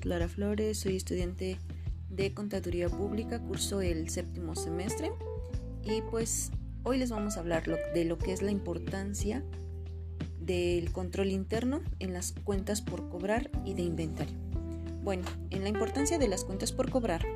Luz Lara Flores, soy estudiante de Contaduría Pública, curso el séptimo semestre y pues hoy les vamos a hablar de lo que es la importancia del control interno en las cuentas por cobrar y de inventario. Bueno, en la importancia de las cuentas por cobrar,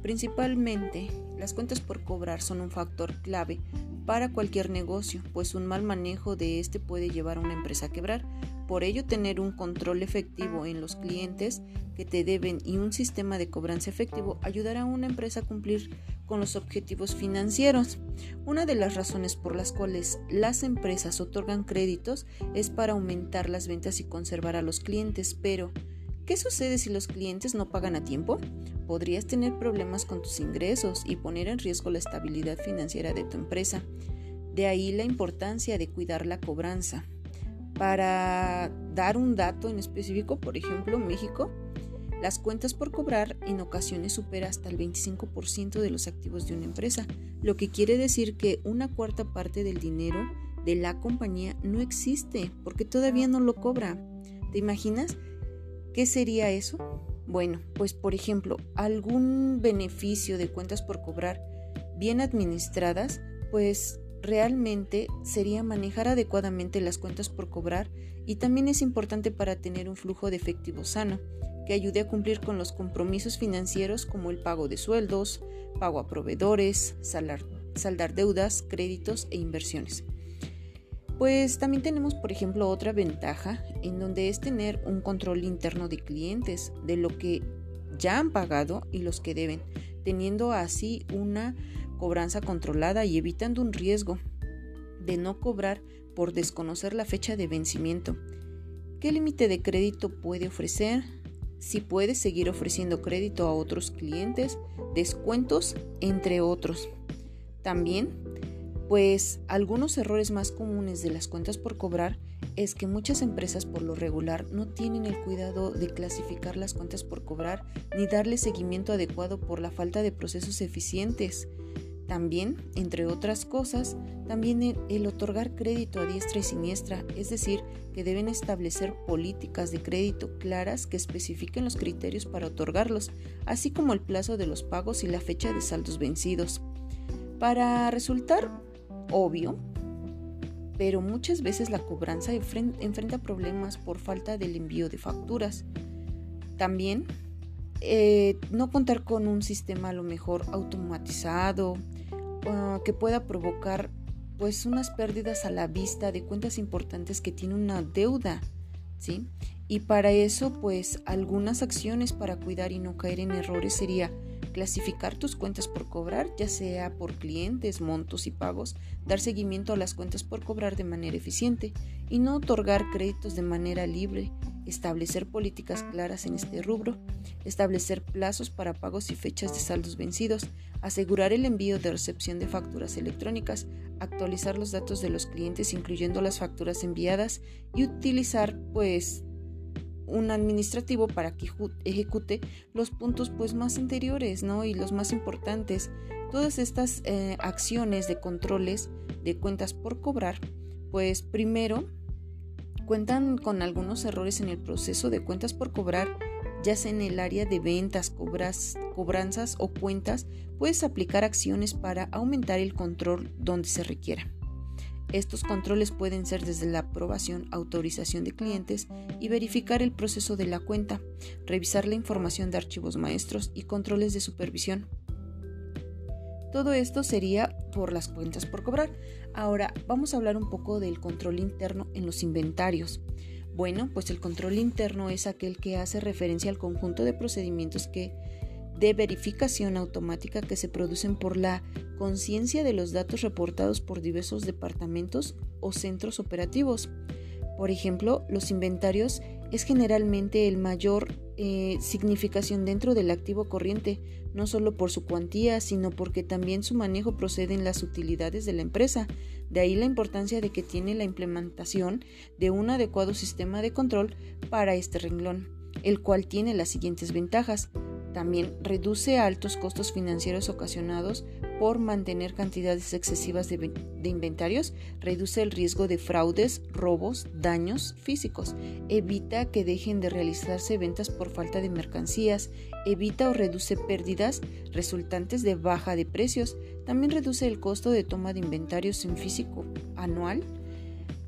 principalmente las cuentas por cobrar son un factor clave para cualquier negocio, pues un mal manejo de este puede llevar a una empresa a quebrar. Por ello, tener un control efectivo en los clientes que te deben y un sistema de cobranza efectivo ayudará a una empresa a cumplir con los objetivos financieros. Una de las razones por las cuales las empresas otorgan créditos es para aumentar las ventas y conservar a los clientes, pero ¿qué sucede si los clientes no pagan a tiempo? Podrías tener problemas con tus ingresos y poner en riesgo la estabilidad financiera de tu empresa. De ahí la importancia de cuidar la cobranza. Para dar un dato en específico, por ejemplo, México, las cuentas por cobrar en ocasiones supera hasta el 25% de los activos de una empresa, lo que quiere decir que una cuarta parte del dinero de la compañía no existe porque todavía no lo cobra. ¿Te imaginas qué sería eso? Bueno, pues por ejemplo, algún beneficio de cuentas por cobrar bien administradas, pues realmente sería manejar adecuadamente las cuentas por cobrar y también es importante para tener un flujo de efectivo sano que ayude a cumplir con los compromisos financieros como el pago de sueldos, pago a proveedores, saldar deudas, créditos e inversiones. Pues también tenemos, por ejemplo, otra ventaja en donde es tener un control interno de clientes, de lo que ya han pagado y los que deben, teniendo así una cobranza controlada y evitando un riesgo de no cobrar por desconocer la fecha de vencimiento. ¿Qué límite de crédito puede ofrecer? Si puede seguir ofreciendo crédito a otros clientes, descuentos, entre otros. También pues algunos errores más comunes de las cuentas por cobrar es que muchas empresas por lo regular no tienen el cuidado de clasificar las cuentas por cobrar ni darle seguimiento adecuado por la falta de procesos eficientes. También, entre otras cosas, también el, otorgar crédito a diestra y siniestra, es decir, que deben establecer políticas de crédito claras que especifiquen los criterios para otorgarlos, así como el plazo de los pagos y la fecha de saldos vencidos. Para resultar obvio, pero muchas veces la cobranza enfrenta problemas por falta del envío de facturas. También eh, no contar con un sistema a lo mejor automatizado ah, que pueda provocar pues unas pérdidas a la vista de cuentas importantes que tiene una deuda, ¿sí? Y para eso pues algunas acciones para cuidar y no caer en errores sería clasificar tus cuentas por cobrar, ya sea por clientes, montos y pagos, dar seguimiento a las cuentas por cobrar de manera eficiente y no otorgar créditos de manera libre, establecer políticas claras en este rubro, establecer plazos para pagos y fechas de saldos vencidos, asegurar el envío de recepción de facturas electrónicas, actualizar los datos de los clientes incluyendo las facturas enviadas y utilizar pues un administrativo para que ejecute los puntos pues más anteriores ¿no? y los más importantes. Todas estas eh, acciones de controles de cuentas por cobrar, pues primero cuentan con algunos errores en el proceso de cuentas por cobrar, ya sea en el área de ventas, cobras, cobranzas o cuentas, puedes aplicar acciones para aumentar el control donde se requiera. Estos controles pueden ser desde la aprobación, autorización de clientes y verificar el proceso de la cuenta, revisar la información de archivos maestros y controles de supervisión. Todo esto sería por las cuentas por cobrar. Ahora vamos a hablar un poco del control interno en los inventarios. Bueno, pues el control interno es aquel que hace referencia al conjunto de procedimientos que de verificación automática que se producen por la conciencia de los datos reportados por diversos departamentos o centros operativos. Por ejemplo, los inventarios es generalmente el mayor eh, significación dentro del activo corriente, no solo por su cuantía, sino porque también su manejo procede en las utilidades de la empresa. De ahí la importancia de que tiene la implementación de un adecuado sistema de control para este renglón, el cual tiene las siguientes ventajas También reduce altos costos financieros ocasionados por mantener cantidades excesivas de, inventarios, reduce el riesgo de fraudes, robos, daños físicos, evita que dejen de realizarse ventas por falta de mercancías, evita o reduce pérdidas resultantes de baja de precios, también reduce el costo de toma de inventarios en físico anual.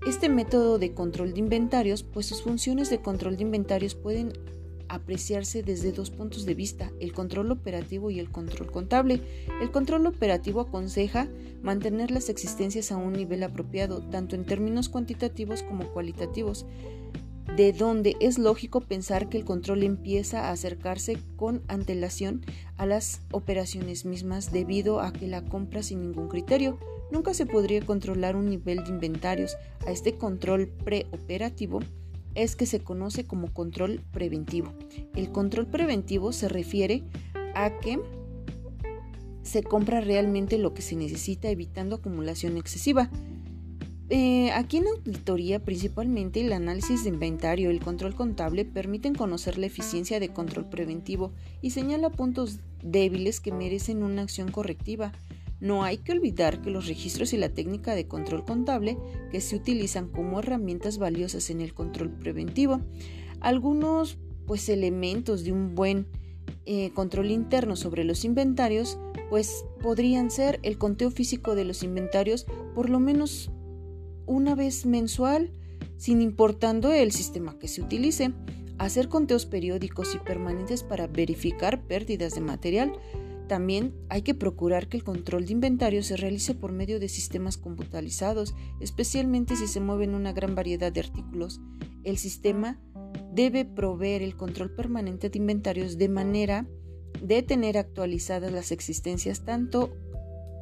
Este método de control de inventarios, pues sus funciones de control de inventarios pueden apreciarse desde dos puntos de vista, el control operativo y el control contable. El control operativo aconseja mantener las existencias a un nivel apropiado, tanto en términos cuantitativos como cualitativos, de donde es lógico pensar que el control empieza a acercarse con antelación a las operaciones mismas debido a que la compra sin ningún criterio. Nunca se podría controlar un nivel de inventarios. A este control preoperativo es que se conoce como control preventivo. El control preventivo se refiere a que se compra realmente lo que se necesita evitando acumulación excesiva. Eh, aquí en auditoría principalmente el análisis de inventario y el control contable permiten conocer la eficiencia de control preventivo y señala puntos débiles que merecen una acción correctiva. No hay que olvidar que los registros y la técnica de control contable que se utilizan como herramientas valiosas en el control preventivo, algunos pues elementos de un buen eh, control interno sobre los inventarios, pues podrían ser el conteo físico de los inventarios por lo menos una vez mensual, sin importando el sistema que se utilice, hacer conteos periódicos y permanentes para verificar pérdidas de material, también hay que procurar que el control de inventario se realice por medio de sistemas computalizados, especialmente si se mueven una gran variedad de artículos. El sistema debe proveer el control permanente de inventarios de manera de tener actualizadas las existencias tanto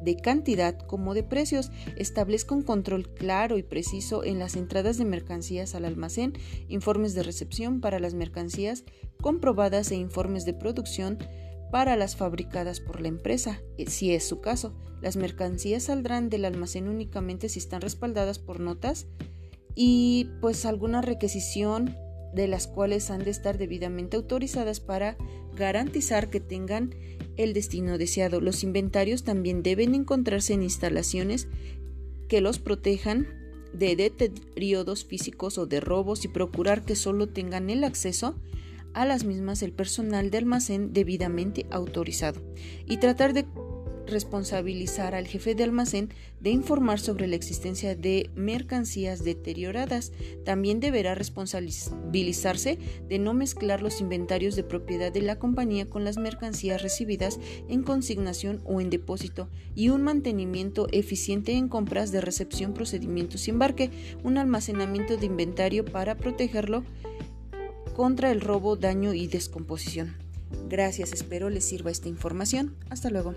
de cantidad como de precios, establezca un control claro y preciso en las entradas de mercancías al almacén, informes de recepción para las mercancías comprobadas e informes de producción para las fabricadas por la empresa, eh, si es su caso. Las mercancías saldrán del almacén únicamente si están respaldadas por notas y pues alguna requisición de las cuales han de estar debidamente autorizadas para garantizar que tengan el destino deseado. Los inventarios también deben encontrarse en instalaciones que los protejan de deterioros físicos o de robos y procurar que solo tengan el acceso a las mismas el personal de almacén debidamente autorizado y tratar de responsabilizar al jefe de almacén de informar sobre la existencia de mercancías deterioradas. También deberá responsabilizarse de no mezclar los inventarios de propiedad de la compañía con las mercancías recibidas en consignación o en depósito y un mantenimiento eficiente en compras de recepción, procedimientos y embarque, un almacenamiento de inventario para protegerlo contra el robo, daño y descomposición. Gracias, espero les sirva esta información. Hasta luego.